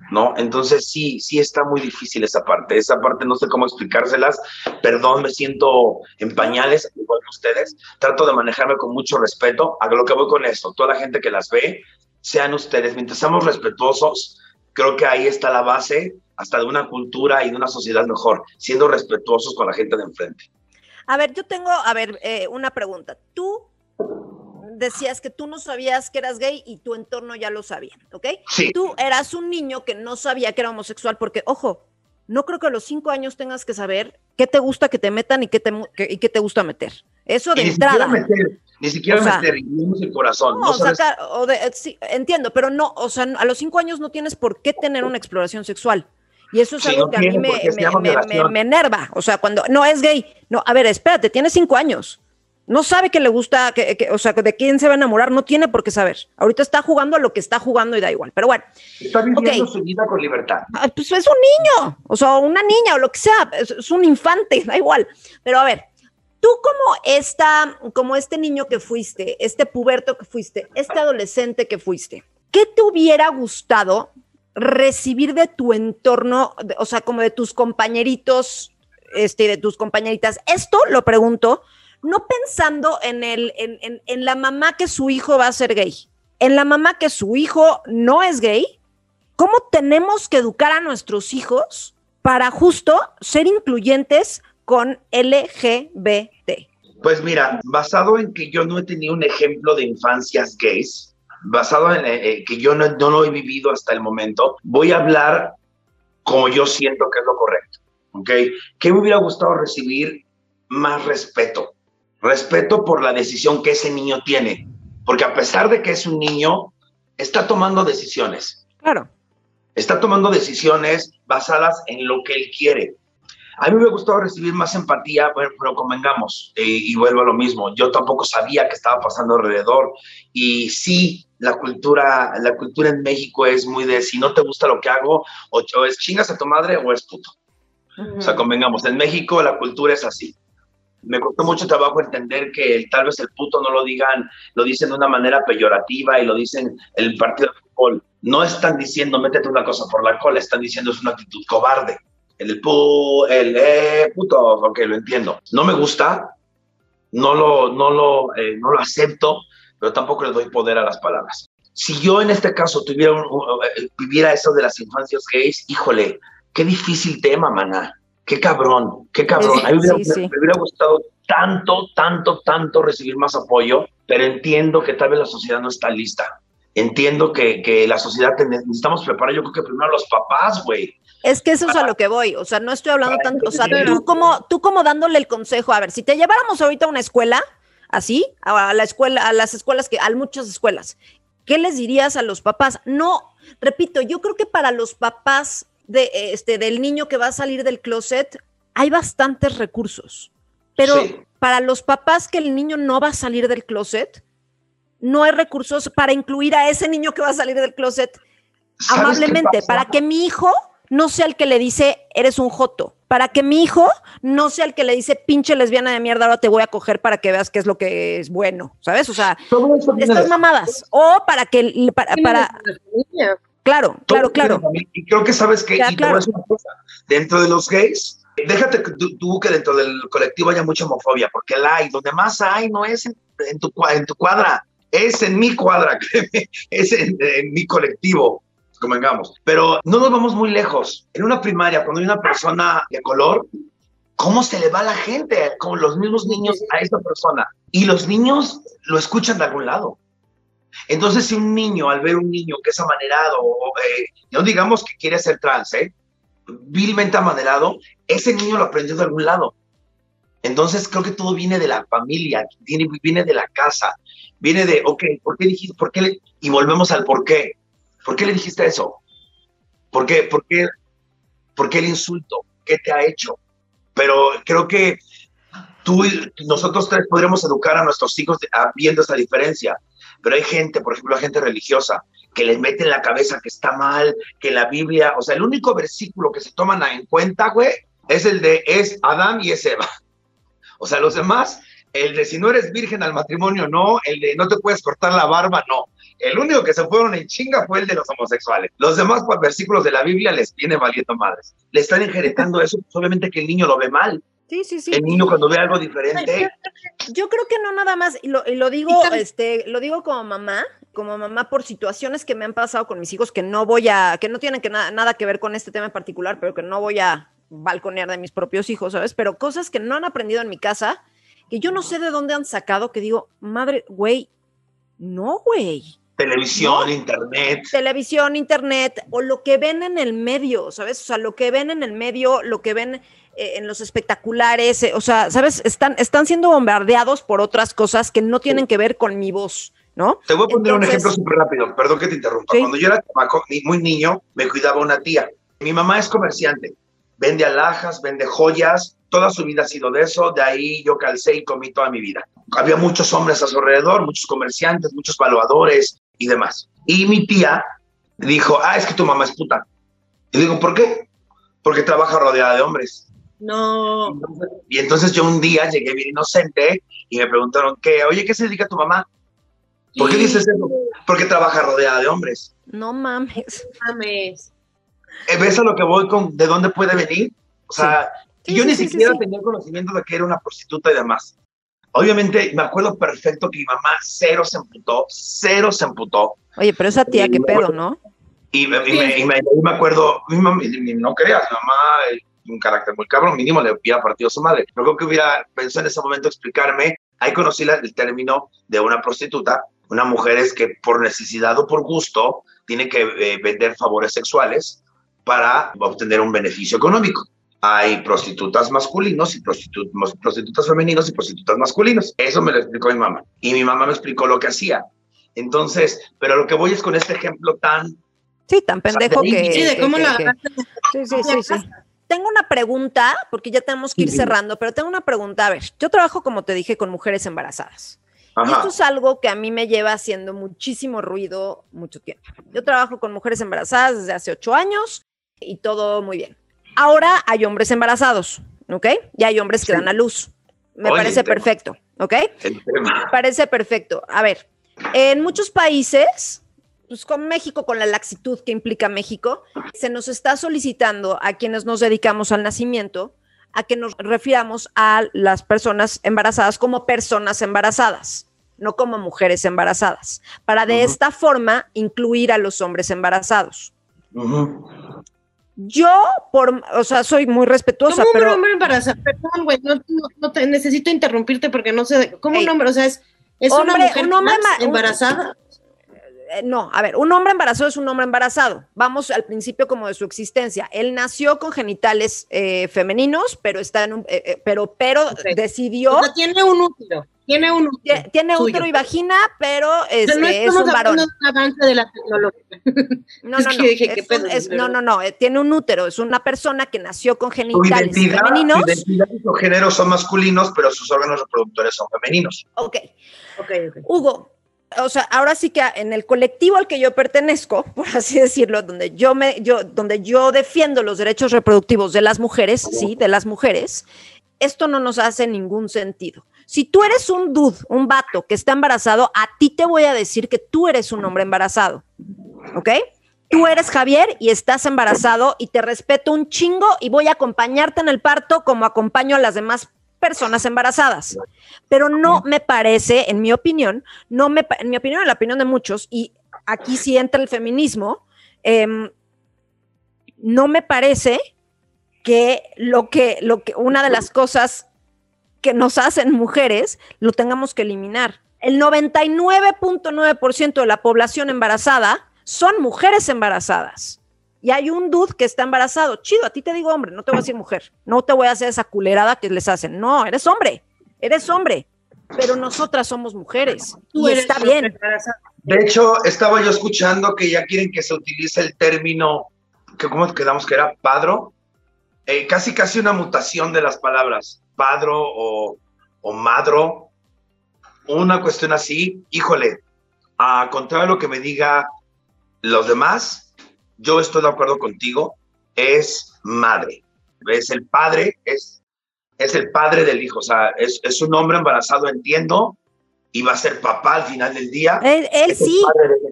¿no? Entonces sí, sí está muy difícil esa parte. Esa parte no sé cómo explicárselas. Perdón, me siento en pañales, igual que ustedes. Trato de manejarme con mucho respeto. A lo que voy con esto, toda la gente que las ve, sean ustedes, mientras seamos respetuosos, creo que ahí está la base hasta de una cultura y de una sociedad mejor, siendo respetuosos con la gente de enfrente. A ver, yo tengo, a ver, eh, una pregunta. Tú decías que tú no sabías que eras gay y tu entorno ya lo sabía, ¿ok? Sí. Tú eras un niño que no sabía que era homosexual porque, ojo, no creo que a los cinco años tengas que saber qué te gusta que te metan y qué te, y qué te gusta meter. Eso de entrada. Ni siquiera meter, el corazón. No, o sí, entiendo, pero no, o sea, a los cinco años no tienes por qué tener una exploración sexual. Y eso es algo que a mí me, me, me, enerva. O sea, cuando no es gay, no, a ver, espérate, tiene cinco años. No sabe que le gusta, que, o sea, de quién se va a enamorar, no tiene por qué saber. Ahorita está jugando a lo que está jugando y da igual. Pero bueno. Está viviendo su vida con libertad. Ah, pues es un niño, o sea, una niña o lo que sea, es un infante, da igual. Pero a ver, Tú como esta, como este niño que fuiste, este puberto que fuiste, este adolescente que fuiste, ¿qué te hubiera gustado recibir de tu entorno, o sea, como de tus compañeritos, este, de tus compañeritas? Esto lo pregunto, no pensando en, el, en, en la mamá que su hijo va a ser gay, en la mamá que su hijo no es gay, ¿cómo tenemos que educar a nuestros hijos para justo ser incluyentes con LGBT? Pues mira, basado en que yo no he tenido un ejemplo de infancias gays, basado en eh, eh, que yo no, no, lo he vivido hasta el momento, voy a hablar como yo siento que es lo correcto. ¿Ok? ¿Qué me hubiera gustado recibir? Más respeto. Respeto por la decisión que ese niño tiene. Porque a pesar de que es un niño, está tomando decisiones. Claro. Está tomando decisiones basadas en lo que él quiere. A mí me hubiera gustado recibir más empatía, bueno, pero convengamos, eh, y vuelvo a lo mismo, yo tampoco sabía qué estaba pasando alrededor, y sí, la cultura, la cultura en México es muy de, si no te gusta lo que hago, o, es chingas a tu madre o es puto. O sea, convengamos, en México la cultura es así. Me costó mucho trabajo entender que tal vez el puto no lo digan, lo dicen de una manera peyorativa y lo dicen el partido de fútbol. No están diciendo métete una cosa por la cola, están diciendo es una actitud cobarde el pu, el eh, puto, ok, lo entiendo. No me gusta, no lo, no lo, eh, no lo acepto, pero tampoco le doy poder a las palabras. Si yo en este caso tuviera eh, viviera eso de las infancias gays, híjole, qué difícil tema, maná. Qué cabrón, qué cabrón. a mí me, hubiera gustado tanto, tanto, tanto recibir más apoyo, pero entiendo que tal vez la sociedad no está lista. Entiendo que, que la sociedad necesitamos preparar, yo creo que primero a los papás, güey. Es que eso es a lo que voy, o sea, no estoy hablando tanto, o sea, tú como, tú como dándole el consejo, a ver, si te lleváramos ahorita a una escuela, así, a la escuela, a las escuelas que, a muchas escuelas, ¿qué les dirías a los papás? No, repito, yo creo que para los papás de, este, del niño que va a salir del closet, hay bastantes recursos. Pero para los papás que el niño no va a salir del closet, no hay recursos para incluir a ese niño que va a salir del closet amablemente, para que mi hijo no sea el que le dice, eres un joto, para que mi hijo no sea el que le dice, pinche lesbiana de mierda, ahora te voy a coger para que veas qué es lo que es bueno, ¿sabes? O sea, estas mamadas. O para que, para, para Claro, claro, claro. Y creo que sabes que, dentro de los gays, déjate que tú, que dentro del colectivo haya mucha homofobia, porque la hay, donde más hay no es en, tu, en tu cuadra, es en mi cuadra, <laughs> es en, mi colectivo, convengamos. Pero no nos vamos muy lejos. En una primaria, cuando hay una persona de color, ¿cómo se le va la gente con los mismos niños a esa persona? Y los niños lo escuchan de algún lado. Entonces, si un niño, al ver un niño que es amanerado, eh, no digamos que quiere ser trans, ¿eh? vilmente amanerado, ese niño lo aprendió de algún lado. Entonces, creo que todo viene de la familia, viene, viene de la casa, viene de, ok, ¿por qué dijiste, por qué le, y volvemos al por qué. ¿Por qué le dijiste eso? ¿Por qué, por qué, por qué el insulto? ¿Qué te ha hecho? Pero creo que tú y nosotros tres podremos educar a nuestros hijos viendo esa diferencia. Pero hay gente, por ejemplo, gente religiosa, que les mete en la cabeza que está mal, que la Biblia, o sea, el único versículo que se toman en cuenta, güey, es el de es Adán y es Eva. <laughs> O sea, los demás, el de si no eres virgen al matrimonio, no, el de no te puedes cortar la barba, no. El único que se fueron en chinga fue el de los homosexuales. Los demás versículos de la Biblia les viene valiendo madres. Le están injerentando eso, pues, obviamente que el niño lo ve mal. Sí, sí, sí. El niño cuando ve algo diferente. Yo creo que no nada más, y lo, lo digo, este, lo digo como mamá, como mamá por situaciones que me han pasado con mis hijos que no voy a, que no tienen que nada que ver con este tema en particular, pero que no voy a balconear de mis propios hijos, ¿sabes? Pero cosas que no han aprendido en mi casa, que yo no sé de dónde han sacado, que digo, madre, güey, no, güey. Televisión, internet. Televisión, internet, o lo que ven en el medio, ¿sabes? O sea, lo que ven en el medio, lo que ven eh, en los espectaculares, eh, o sea, ¿sabes? Están, están siendo bombardeados por otras cosas que no tienen que ver con mi voz. ¿No? Te voy a poner un ejemplo súper rápido, perdón que te interrumpa. Cuando yo era muy niño, me cuidaba una tía. Mi mamá es comerciante, vende alhajas, vende joyas, toda su vida ha sido de eso, de ahí yo calcé y comí toda mi vida. Había muchos hombres a su alrededor, muchos comerciantes, muchos valuadores y demás. Y mi tía dijo, ah, es que tu mamá es puta. Y digo, ¿por qué? Porque trabaja rodeada de hombres. No. Y entonces yo un día llegué bien inocente y me preguntaron, ¿qué? Oye, ¿qué se dedica tu mamá? ¿Por qué dices eso? Porque trabaja rodeada de hombres. No mames. mames. Eh, ¿Ves a lo que voy con de dónde puede venir? O sea, yo ni siquiera tenía conocimiento de que era una prostituta y demás. Obviamente, me acuerdo perfecto que mi mamá cero se emputó, cero se emputó. Oye, pero esa tía, qué pedo, ¿no? Y, me, acuerdo, mi mamá, no creas, mi mamá un carácter muy cabrón, mínimo le hubiera partido a su madre. Pero creo que hubiera pensado en ese momento explicarme, ahí conocí el término de una prostituta, una mujer es que por necesidad o por gusto tiene que eh, vender favores sexuales para obtener un beneficio económico. Hay prostitutas masculinos y prostitutas femeninos y prostitutas masculinos. Eso me lo explicó mi mamá. Y mi mamá me explicó lo que hacía. Entonces, pero lo que voy es con este ejemplo tan... Sí, tan pendejo que... Sí, de cómo la... Sí, sí, sí, sí tengo una pregunta, porque ya tenemos que ir cerrando, pero tengo una pregunta. A ver, yo trabajo, como te dije, con mujeres embarazadas. Y esto es algo que a mí me lleva haciendo muchísimo ruido mucho tiempo. Yo trabajo con mujeres embarazadas desde hace ocho años y todo muy bien. Ahora hay hombres embarazados, ¿ok? Y hay hombres que dan a luz. Me parece perfecto, ¿ok? Me parece perfecto. A ver, en muchos países pues con México, con la laxitud que implica México, se nos está solicitando a quienes nos dedicamos al nacimiento a que nos refiramos a las personas embarazadas como personas embarazadas. no como mujeres embarazadas, para de esta forma incluir a los hombres embarazados. Yo, por, o sea, soy muy respetuosa, ¿Cómo pero... un hombre embarazado? Perdón, güey, no, te, necesito interrumpirte porque no sé, ¿cómo un hombre? O sea, es, es una mujer un hombre embarazada. Eh, no, a ver, un hombre embarazado es un hombre embarazado. Vamos al principio como de su existencia. Él nació con genitales eh, femeninos, pero está en un, eh, pero, pero decidió. O sea, tiene un útero. Tiene un útero. Tiene útero y vagina, pero este, no es un varón. un avance de la tecnología. <laughs> No, no, no. Dije, es no, no, no. Tiene un útero. Es una persona que nació con genitales femeninos. Su identidad y su género son masculinos, pero sus órganos reproductores son femeninos. Ok. okay, okay. Hugo, o sea, ahora sí que en el colectivo al que yo pertenezco, <laughs> por así decirlo, donde yo me, yo, donde yo defiendo los derechos reproductivos de las mujeres, sí, de las mujeres, esto no nos hace ningún sentido. Si tú eres un dude, un vato que está embarazado, a ti te voy a decir que tú eres un hombre embarazado, ¿ok? Tú eres Javier y estás embarazado y te respeto un chingo y voy a acompañarte en el parto como acompaño a las demás personas embarazadas. Pero no me parece, en mi opinión, no me, en mi opinión, en la opinión de muchos, y aquí sí entra el feminismo, em, no me parece que lo que, lo que, una de las cosas que nos hacen mujeres lo tengamos que eliminar. El 99.9% de la población embarazada son mujeres embarazadas y hay un dude que está embarazado. Chido, a ti te digo hombre, no te voy a decir mujer. No te voy a hacer esa culerada que les hacen. No, eres hombre, eres hombre. Pero nosotras somos mujeres. y está bien. De hecho, estaba yo escuchando que ya quieren que se utilice el término, que ¿cómo quedamos que era? Padro. Eh, casi, casi una mutación de las palabras. Padro o, o madro. Una cuestión así. Híjole, a contrario de lo que me diga los demás, yo estoy de acuerdo contigo, es madre. Es el padre, es, es el padre del hijo. O sea, es, es un hombre embarazado, entiendo, y va a ser papá al final del día. Él, sí.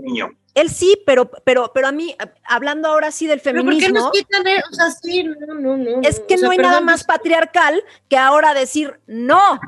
niño. Él sí, pero, pero, pero a mí, hablando ahora sí del feminismo. Es que no hay nada más patriarcal que ahora decir no.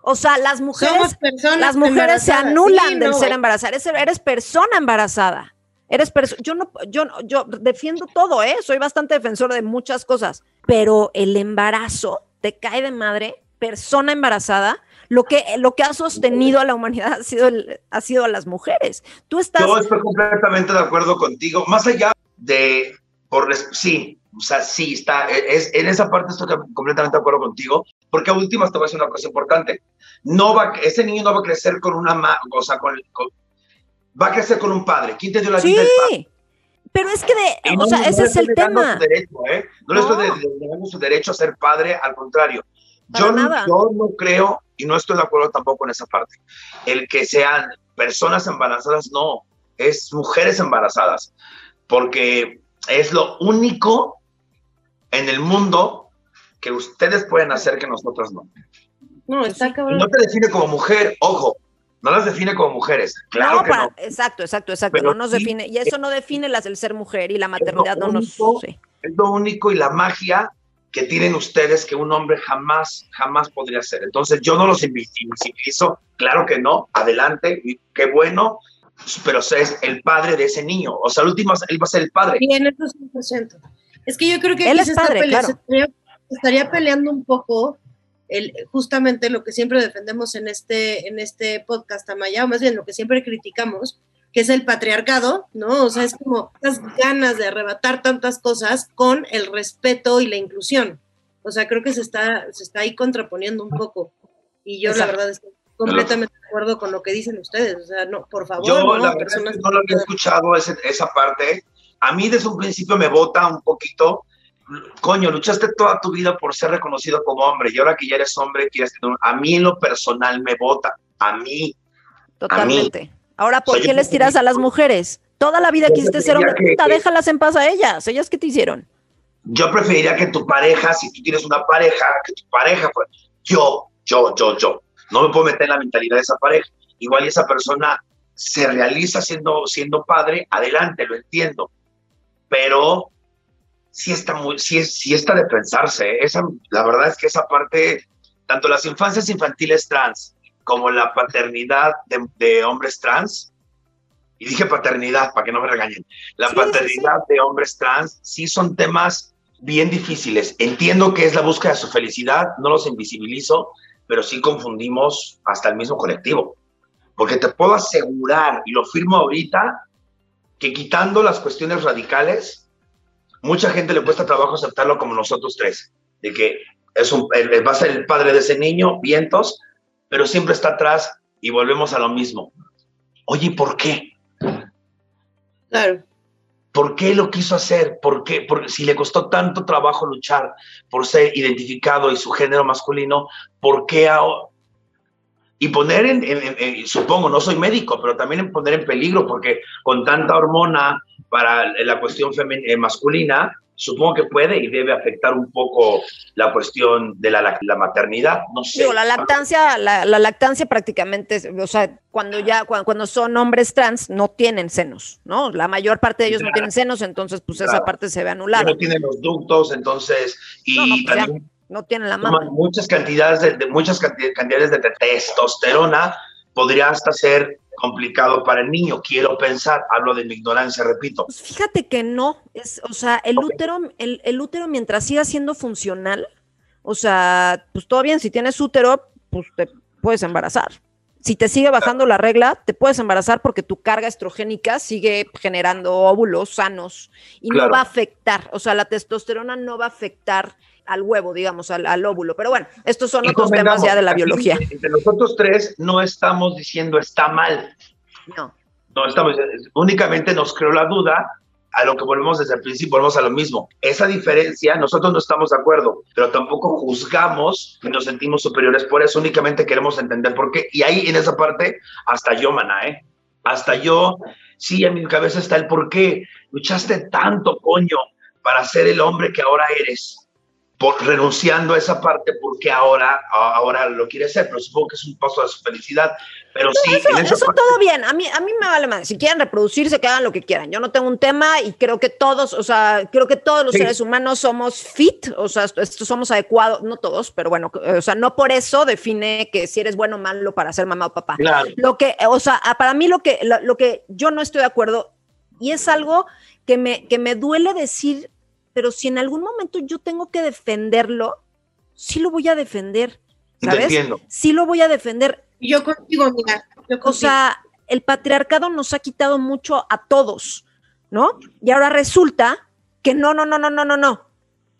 O sea, las mujeres, las mujeres se anulan del ser embarazada. Eres, eres persona embarazada. Eres yo no, yo, yo defiendo todo, ¿eh? Soy bastante defensor de muchas cosas, pero el embarazo te cae de madre, persona embarazada, lo que, lo que ha sostenido a la humanidad <laughs> ha sido, ha sido a las mujeres. Tú estás. Yo estoy completamente de acuerdo contigo. Más allá de, por, sí, o sea, sí, está, es, en esa parte estoy completamente de acuerdo contigo, porque a últimas te voy a decir una cosa importante. No va, ese niño no va a crecer con una, o sea, con, va a crecer con un padre. ¿Quién te dio la sí. padre? Pero es que de, o sea, ese es el tema. ¿eh? No, le estoy negando su derecho a ser padre, al contrario. Yo no, yo no creo y no estoy de acuerdo tampoco en esa parte. El que sean personas embarazadas, no, es mujeres embarazadas, porque es lo único en el mundo que ustedes pueden hacer que nosotros no. No, está No te define como mujer, ojo, no las define como mujeres. Claro que no. Exacto, exacto, exacto. no nos define, y eso no define las del ser mujer y la maternidad no nos. Es lo único y la magia que tienen ustedes que un hombre jamás, jamás podría hacer. Entonces yo no los invisibilizo, claro que no, adelante, y qué bueno, pero es el padre de ese niño. O sea, al último él va a ser el padre. Bien, eso es Es que yo creo que él es padre, claro. estaría peleando un poco justamente lo que siempre defendemos en este, en este podcast, Amaya, o más bien lo que siempre criticamos, que es el patriarcado, ¿no? O sea, es como estas ganas de arrebatar tantas cosas con el respeto y la inclusión. O sea, creo que se está, se está ahí contraponiendo un poco. Y yo la verdad estoy completamente de acuerdo con lo que dicen ustedes. O sea, no, por favor. Yo no, la verdad no lo había escuchado esa parte. A mí desde un principio me bota un poquito coño, luchaste toda tu vida por ser reconocido como hombre y ahora que ya eres hombre, quieres tener a mí en lo personal me vota, a mí. Totalmente. Ahora, ¿por qué les tiras a las mujeres? Toda la vida quisiste ser hombre, puta, déjalas en paz a ellas. ¿Ellas qué te hicieron? Yo preferiría que tu pareja, si tú tienes una pareja, que tu pareja, yo, yo, yo, yo, no me puedo meter en la mentalidad de esa pareja. Igual esa persona se realiza siendo, siendo padre, adelante, lo entiendo. Pero sí está muy, sí, está de pensarse. ¿eh? Esa, la verdad es que esa parte, tanto las infancias infantiles trans como la paternidad de, hombres trans. Y dije paternidad para que no me regañen. La paternidad de hombres trans sí son temas bien difíciles. Entiendo que es la búsqueda de su felicidad, no los invisibilizo, pero sí confundimos hasta el mismo colectivo. Porque te puedo asegurar, y lo firmo ahorita, que quitando las cuestiones radicales, mucha gente le cuesta trabajo aceptarlo como nosotros tres, de que es un, va a ser el padre de ese niño, vientos, pero siempre está atrás y volvemos a lo mismo. Oye, ¿por qué? Claro. ¿Por qué lo quiso hacer? ¿Por qué? Porque si le costó tanto trabajo luchar por ser identificado y su género masculino, ¿por qué ahora? Y poner en, supongo, no soy médico, pero también en poner en peligro, porque con tanta hormona para la cuestión eh, masculina, supongo que puede y debe afectar un poco la cuestión de la, la maternidad, no sé. Digo, la lactancia, la, lactancia prácticamente, o sea, cuando ya, cuando, son hombres trans, no tienen senos, ¿no? La mayor parte de ellos no tienen senos, entonces, pues esa parte se ve anulada. No tienen los ductos, entonces, y no, pues tienen la mama. Muchas cantidades de, muchas cantidades de testosterona podría hasta ser complicado para el niño, quiero pensar, hablo de mi ignorancia, repito. Pues fíjate que no, es, o sea, el útero, el, útero mientras siga siendo funcional, o sea, pues todo bien, si tienes útero, pues te puedes embarazar. Si te sigue bajando la regla, te puedes embarazar porque tu carga estrogénica sigue generando óvulos sanos y no va a afectar, o sea, la testosterona no va a afectar al huevo, digamos, al, óvulo. Pero bueno, estos son otros temas ya de la biología. Entre nosotros tres no estamos diciendo está mal. No. No estamos, únicamente nos creó la duda a lo que volvemos desde el principio, volvemos a lo mismo. Esa diferencia, nosotros no estamos de acuerdo, pero tampoco juzgamos y nos sentimos superiores por eso, únicamente queremos entender por qué. Y ahí en esa parte, hasta yo, mana, ¿eh? Hasta yo, sí, en mi cabeza está el por qué luchaste tanto, coño, para ser el hombre que ahora eres renunciando a esa parte porque ahora, ahora lo quiere hacer, pero supongo que es un paso de su felicidad. Pero sí, eso, todo bien. A mí, a mí me vale más. Si quieren reproducirse, que hagan lo que quieran. Yo no tengo un tema y creo que todos, o sea, creo que todos los seres humanos somos fit, o sea, esto, somos adecuados, no todos, pero bueno, o sea, no por eso define que si eres bueno o malo para ser mamá o papá. Lo que, o sea, para mí lo que, lo, que yo no estoy de acuerdo y es algo que me, que me duele decir pero si en algún momento yo tengo que defenderlo, sí lo voy a defender. ¿Sabes? Sí lo voy a defender. Yo contigo, mira. O sea, el patriarcado nos ha quitado mucho a todos, ¿no? Y ahora resulta que no, no, no, no, no, no, no.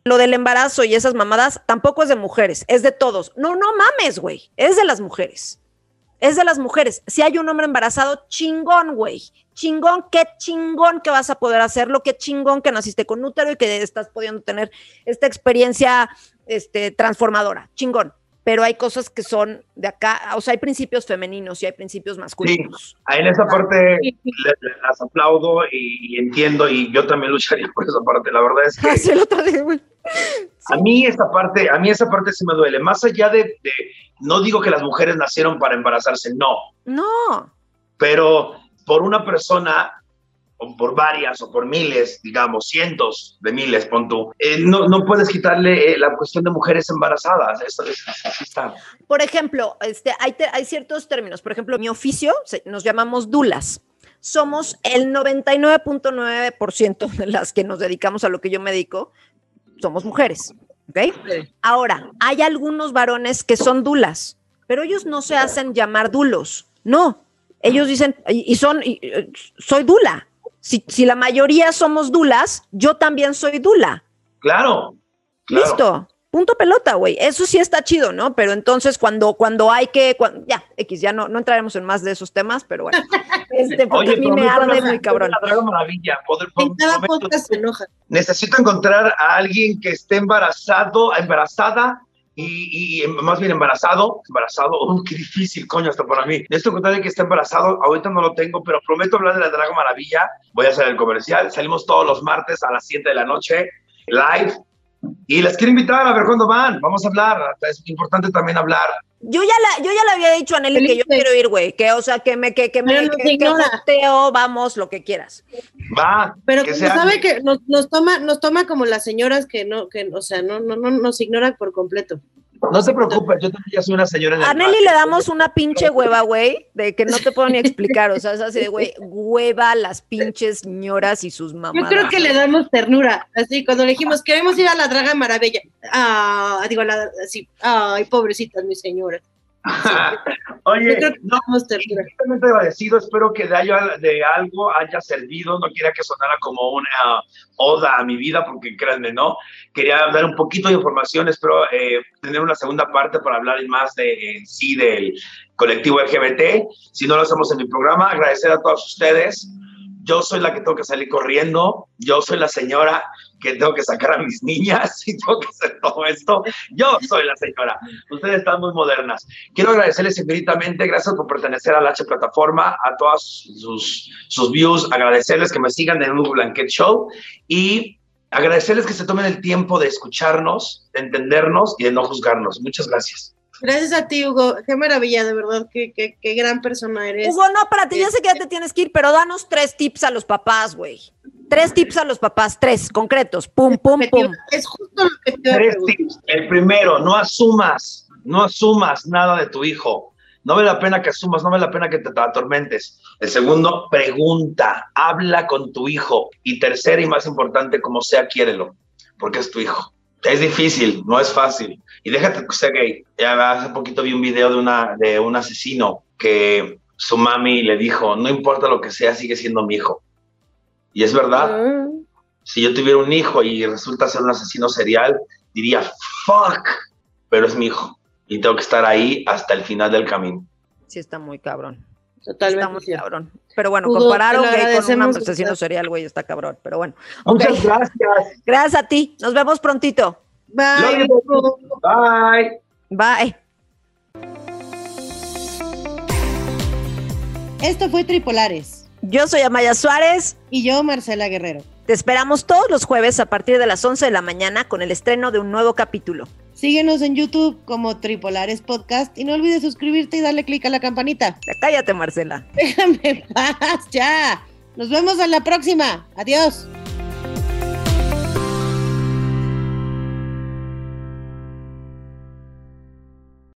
Lo del embarazo y esas mamadas tampoco es de mujeres, es de todos. No, no mames, güey, es de las mujeres es de las mujeres. Si hay un hombre embarazado, chingón, güey. Chingón, qué chingón que vas a poder hacerlo, qué chingón que naciste con útero y que estás pudiendo tener esta experiencia este, transformadora. Chingón. Pero hay cosas que son de acá, o sea, hay principios femeninos y hay principios masculinos. Sí, en esa parte las aplaudo y, entiendo y yo también lucharía por esa parte. La verdad es que... <laughs> Sí, otra A mí esa parte, a mí esa parte sí me duele. Más allá de, no digo que las mujeres nacieron para embarazarse, no. No. Pero por una persona, o por varias, o por miles, digamos, cientos de miles, pon tú, eh, no, no, puedes quitarle eh, la cuestión de mujeres embarazadas. Eso, está. Por ejemplo, este, hay, hay ciertos términos. Por ejemplo, mi oficio nos llamamos dulas somos el 99.9% de las que nos dedicamos a lo que yo me dedico, somos mujeres. ¿Ok? Ahora, hay algunos varones que son dulas, pero ellos no se hacen llamar dulos. No, ellos dicen, y, son, eh, soy dula. Si, si, la mayoría somos dulas, yo también soy dula. Claro. Listo punto pelota, güey. Eso sí está chido, ¿no? Pero entonces cuando, cuando hay que, ya, X, ya no, no entraremos en más de esos temas, pero bueno. <laughs> Este, porque a mí me arde muy cabrón. La Maravilla. Poder, en cada podcast se enoja. Necesito encontrar a alguien que esté embarazado, embarazada, y, y, más bien embarazado, embarazado, oh, qué difícil, coño, hasta para mí. Necesito encontrar a alguien que esté embarazado, ahorita no lo tengo, pero prometo hablar de la Drago Maravilla. Voy a hacer el comercial. Salimos todos los martes a las 7 de la noche, live y les quiero invitar a ver cuándo van. Vamos a hablar. Es importante también hablar. Yo ya la, yo ya le había dicho a Nelly que yo quiero ir, güey. Que, o sea, que me, que, que me, que, que vamos, lo que quieras. Va. Pero que sabe que nos, nos, toma, nos toma como las señoras que no, que, o sea, no, no, no nos ignoran por completo. No se preocupes, yo también ya soy una señora. En a Nelly le damos una pinche hueva, güey, de que no te puedo ni explicar. O sea, es así de, güey, hueva las pinches señoras y sus mamás. Yo creo que le damos ternura. Así, cuando le dijimos, queremos ir a la Draga Maravilla. Ah, digo, la, así, ay, pobrecitas mis señoras. <laughs> Oye, no, estoy agradecido, espero que de, de algo haya servido, no quiera que sonara como una oda a mi vida, porque créanme, ¿no? Quería dar un poquito de información, espero eh, tener una segunda parte para hablar más de sí del colectivo LGBT, si no lo hacemos en mi programa, agradecer a todos ustedes, yo soy la que tengo que salir corriendo, yo soy la señora que tengo que sacar a mis niñas y tengo que hacer todo esto. Yo soy la señora. Ustedes están muy modernas. Quiero agradecerles infinitamente, gracias por pertenecer a la H Plataforma, a todas sus, sus views, agradecerles que me sigan en Google Blanket Show y agradecerles que se tomen el tiempo de escucharnos, de entendernos y de no juzgarnos. Muchas gracias. Gracias a ti, Hugo. Qué maravilla, de verdad. Qué, qué, qué gran persona eres. Hugo, no, para ti, ya sé que ya te tienes que ir, pero danos tres tips a los papás, güey. Tres tips a los papás, tres concretos. Pum, pum, pum. Es justo lo que te Tres tips. El primero, no asumas, no asumas nada de tu hijo. No vale la pena que asumas, no vale la pena que te atormentes. El segundo, pregunta, habla con tu hijo. Y tercero y más importante, como sea, quiérelo, porque es tu hijo. Es difícil, no es fácil. Y déjate que sea gay. Ya hace poquito vi un video de, una, de un asesino que su mami le dijo, no importa lo que sea, sigue siendo mi hijo. Y es verdad. Ah. Si yo tuviera un hijo y resulta ser un asesino serial, diría, fuck, pero es mi hijo. Y tengo que estar ahí hasta el final del camino. Sí, está muy cabrón. Totalmente. Está muy cabrón. Pero bueno, compararon con un asesino serial, güey, está cabrón. Pero bueno. Muchas gracias. Gracias a ti. Nos vemos prontito. Bye. Bye. Bye. Esto fue Tripolares. Yo soy Amaya Suárez. Y yo, Marcela Guerrero. Te esperamos todos los jueves a partir de las 11 de la mañana con el estreno de un nuevo capítulo. Síguenos en YouTube como Tripolares Podcast y no olvides suscribirte y darle clic a la campanita. cállate, Marcela. Déjame paz, ya. Nos vemos en la próxima. Adiós.